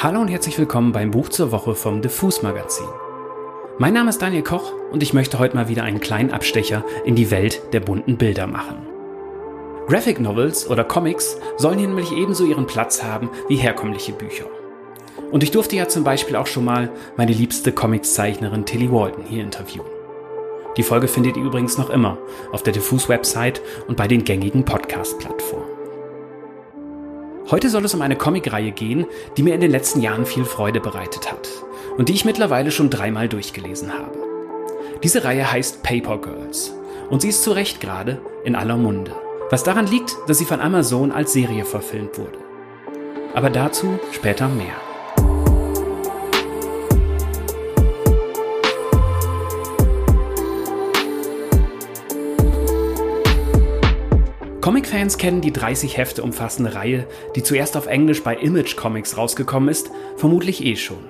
Hallo und herzlich willkommen beim Buch zur Woche vom Diffus Magazin. Mein Name ist Daniel Koch und ich möchte heute mal wieder einen kleinen Abstecher in die Welt der bunten Bilder machen. Graphic Novels oder Comics sollen hier nämlich ebenso ihren Platz haben wie herkömmliche Bücher. Und ich durfte ja zum Beispiel auch schon mal meine liebste Comicszeichnerin Tilly Walton hier interviewen. Die Folge findet ihr übrigens noch immer auf der Diffus Website und bei den gängigen Podcast-Plattformen. Heute soll es um eine Comicreihe gehen, die mir in den letzten Jahren viel Freude bereitet hat und die ich mittlerweile schon dreimal durchgelesen habe. Diese Reihe heißt Paper Girls und sie ist zu Recht gerade in aller Munde. Was daran liegt, dass sie von Amazon als Serie verfilmt wurde. Aber dazu später mehr. Comic-Fans kennen die 30 Hefte umfassende Reihe, die zuerst auf Englisch bei Image Comics rausgekommen ist, vermutlich eh schon.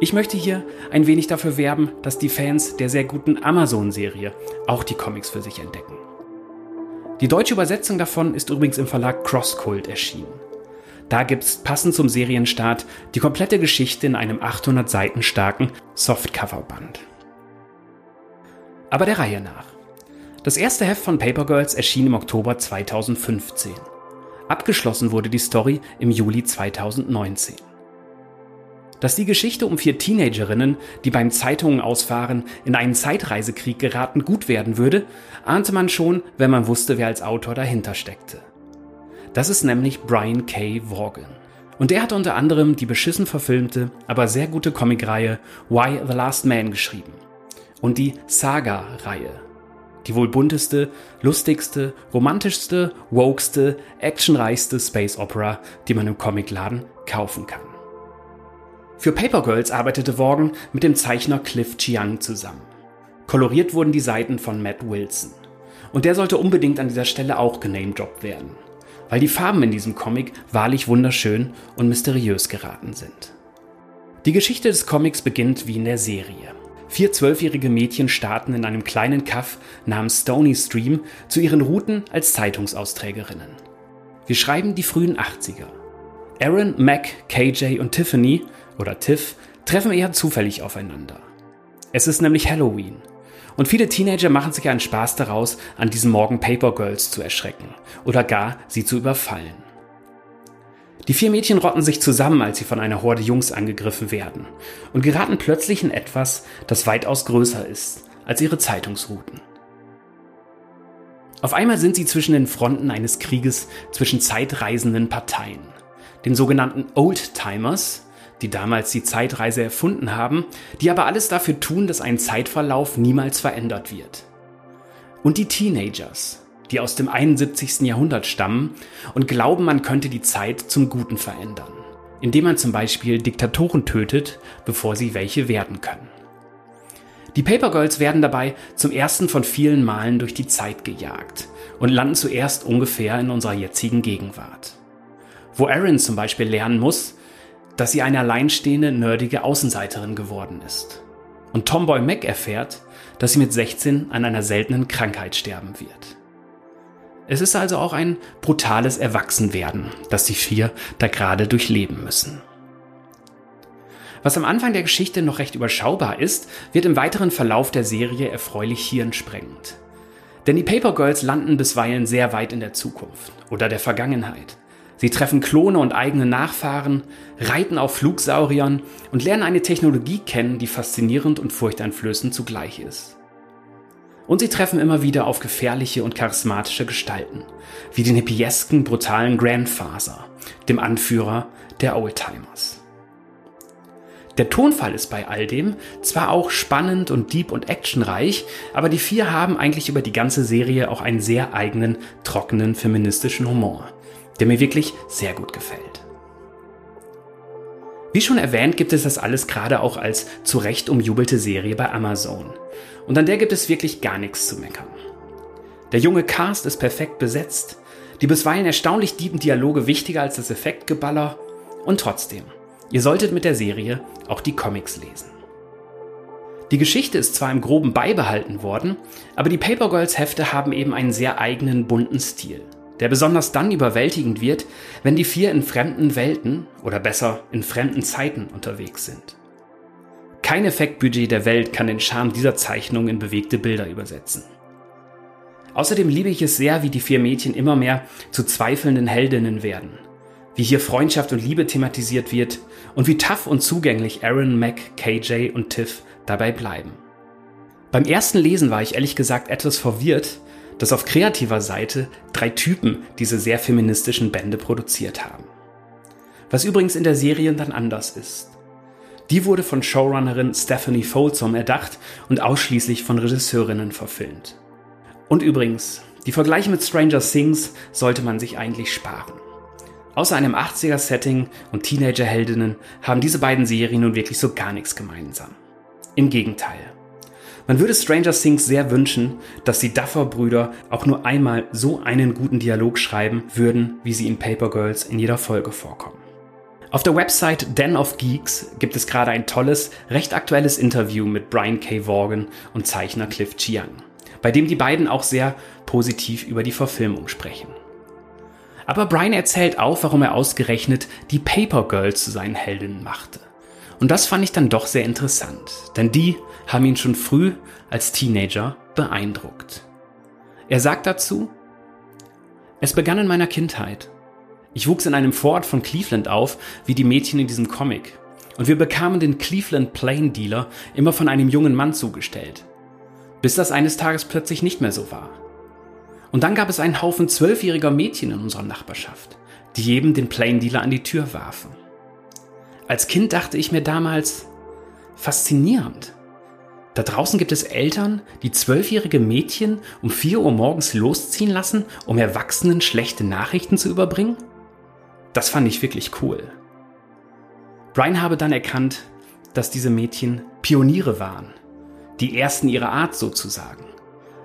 Ich möchte hier ein wenig dafür werben, dass die Fans der sehr guten Amazon-Serie auch die Comics für sich entdecken. Die deutsche Übersetzung davon ist übrigens im Verlag Crosscult erschienen. Da gibt's passend zum Serienstart die komplette Geschichte in einem 800 Seiten starken Softcover-Band. Aber der Reihe nach. Das erste Heft von Paper Girls erschien im Oktober 2015. Abgeschlossen wurde die Story im Juli 2019. Dass die Geschichte um vier Teenagerinnen, die beim Zeitungen ausfahren, in einen Zeitreisekrieg geraten, gut werden würde, ahnte man schon, wenn man wusste, wer als Autor dahinter steckte. Das ist nämlich Brian K. Vaughan. Und der hat unter anderem die beschissen verfilmte, aber sehr gute Comicreihe Why the Last Man geschrieben. Und die Saga-Reihe die wohl bunteste, lustigste, romantischste, wokeste, actionreichste Space Opera, die man im Comicladen kaufen kann. Für Paper Girls arbeitete Vaughan mit dem Zeichner Cliff Chiang zusammen. Koloriert wurden die Seiten von Matt Wilson. Und der sollte unbedingt an dieser Stelle auch genamedroppt werden, weil die Farben in diesem Comic wahrlich wunderschön und mysteriös geraten sind. Die Geschichte des Comics beginnt wie in der Serie. Vier zwölfjährige Mädchen starten in einem kleinen Kaff namens Stony Stream zu ihren Routen als Zeitungsausträgerinnen. Wir schreiben die frühen 80er. Aaron, Mac, KJ und Tiffany oder Tiff treffen eher zufällig aufeinander. Es ist nämlich Halloween. Und viele Teenager machen sich einen Spaß daraus, an diesem Morgen Paper Girls zu erschrecken oder gar sie zu überfallen. Die vier Mädchen rotten sich zusammen, als sie von einer Horde Jungs angegriffen werden und geraten plötzlich in etwas, das weitaus größer ist als ihre Zeitungsrouten. Auf einmal sind sie zwischen den Fronten eines Krieges zwischen zeitreisenden Parteien, den sogenannten Oldtimers, die damals die Zeitreise erfunden haben, die aber alles dafür tun, dass ein Zeitverlauf niemals verändert wird. Und die Teenagers, die aus dem 71. Jahrhundert stammen und glauben, man könnte die Zeit zum Guten verändern, indem man zum Beispiel Diktatoren tötet, bevor sie welche werden können. Die Paper Girls werden dabei zum ersten von vielen Malen durch die Zeit gejagt und landen zuerst ungefähr in unserer jetzigen Gegenwart. Wo Erin zum Beispiel lernen muss, dass sie eine alleinstehende, nerdige Außenseiterin geworden ist. Und Tomboy Mac erfährt, dass sie mit 16 an einer seltenen Krankheit sterben wird. Es ist also auch ein brutales Erwachsenwerden, das die vier da gerade durchleben müssen. Was am Anfang der Geschichte noch recht überschaubar ist, wird im weiteren Verlauf der Serie erfreulich hirnsprengend. Denn die Paper Girls landen bisweilen sehr weit in der Zukunft oder der Vergangenheit. Sie treffen Klone und eigene Nachfahren, reiten auf Flugsauriern und lernen eine Technologie kennen, die faszinierend und furchteinflößend zugleich ist. Und sie treffen immer wieder auf gefährliche und charismatische Gestalten, wie den hippiesken, brutalen Grandfather, dem Anführer der Oldtimers. Der Tonfall ist bei all dem zwar auch spannend und deep und actionreich, aber die vier haben eigentlich über die ganze Serie auch einen sehr eigenen, trockenen feministischen Humor, der mir wirklich sehr gut gefällt. Wie schon erwähnt, gibt es das alles gerade auch als zu Recht umjubelte Serie bei Amazon. Und an der gibt es wirklich gar nichts zu meckern. Der junge Cast ist perfekt besetzt, die bisweilen erstaunlich tiefen Dialoge wichtiger als das Effektgeballer und trotzdem, ihr solltet mit der Serie auch die Comics lesen. Die Geschichte ist zwar im groben beibehalten worden, aber die Paper Girls Hefte haben eben einen sehr eigenen bunten Stil, der besonders dann überwältigend wird, wenn die vier in fremden Welten oder besser in fremden Zeiten unterwegs sind. Kein Effektbudget der Welt kann den Charme dieser Zeichnung in bewegte Bilder übersetzen. Außerdem liebe ich es sehr, wie die vier Mädchen immer mehr zu zweifelnden Heldinnen werden, wie hier Freundschaft und Liebe thematisiert wird und wie tough und zugänglich Aaron, Mac, KJ und Tiff dabei bleiben. Beim ersten Lesen war ich ehrlich gesagt etwas verwirrt, dass auf kreativer Seite drei Typen diese sehr feministischen Bände produziert haben. Was übrigens in der Serie dann anders ist. Die wurde von Showrunnerin Stephanie Folsom erdacht und ausschließlich von Regisseurinnen verfilmt. Und übrigens, die Vergleiche mit Stranger Things sollte man sich eigentlich sparen. Außer einem 80er-Setting und Teenager-Heldinnen haben diese beiden Serien nun wirklich so gar nichts gemeinsam. Im Gegenteil. Man würde Stranger Things sehr wünschen, dass die Duffer-Brüder auch nur einmal so einen guten Dialog schreiben würden, wie sie in Paper Girls in jeder Folge vorkommen. Auf der Website Den of Geeks gibt es gerade ein tolles, recht aktuelles Interview mit Brian K. Vaughan und Zeichner Cliff Chiang, bei dem die beiden auch sehr positiv über die Verfilmung sprechen. Aber Brian erzählt auch, warum er ausgerechnet die Paper Girls zu seinen Heldinnen machte. Und das fand ich dann doch sehr interessant, denn die haben ihn schon früh als Teenager beeindruckt. Er sagt dazu, es begann in meiner Kindheit. Ich wuchs in einem Vorort von Cleveland auf, wie die Mädchen in diesem Comic. Und wir bekamen den Cleveland Plain Dealer immer von einem jungen Mann zugestellt. Bis das eines Tages plötzlich nicht mehr so war. Und dann gab es einen Haufen zwölfjähriger Mädchen in unserer Nachbarschaft, die jedem den Plain Dealer an die Tür warfen. Als Kind dachte ich mir damals, faszinierend. Da draußen gibt es Eltern, die zwölfjährige Mädchen um 4 Uhr morgens losziehen lassen, um Erwachsenen schlechte Nachrichten zu überbringen? Das fand ich wirklich cool. Brian habe dann erkannt, dass diese Mädchen Pioniere waren, die ersten ihrer Art sozusagen,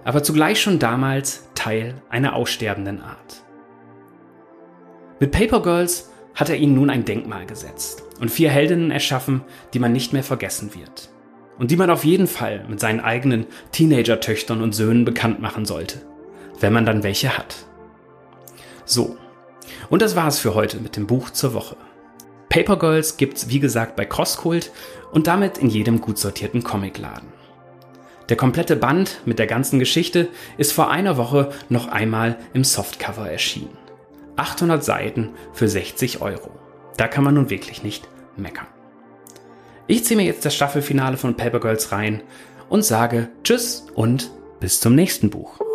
aber zugleich schon damals Teil einer aussterbenden Art. Mit Paper Girls hat er ihnen nun ein Denkmal gesetzt und vier Heldinnen erschaffen, die man nicht mehr vergessen wird. Und die man auf jeden Fall mit seinen eigenen Teenager-Töchtern und Söhnen bekannt machen sollte, wenn man dann welche hat. So, und das war's für heute mit dem Buch zur Woche. Paper Girls gibt's wie gesagt bei Crosskult und damit in jedem gut sortierten Comicladen. Der komplette Band mit der ganzen Geschichte ist vor einer Woche noch einmal im Softcover erschienen. 800 Seiten für 60 Euro. Da kann man nun wirklich nicht meckern. Ich ziehe mir jetzt das Staffelfinale von Paper Girls rein und sage Tschüss und bis zum nächsten Buch.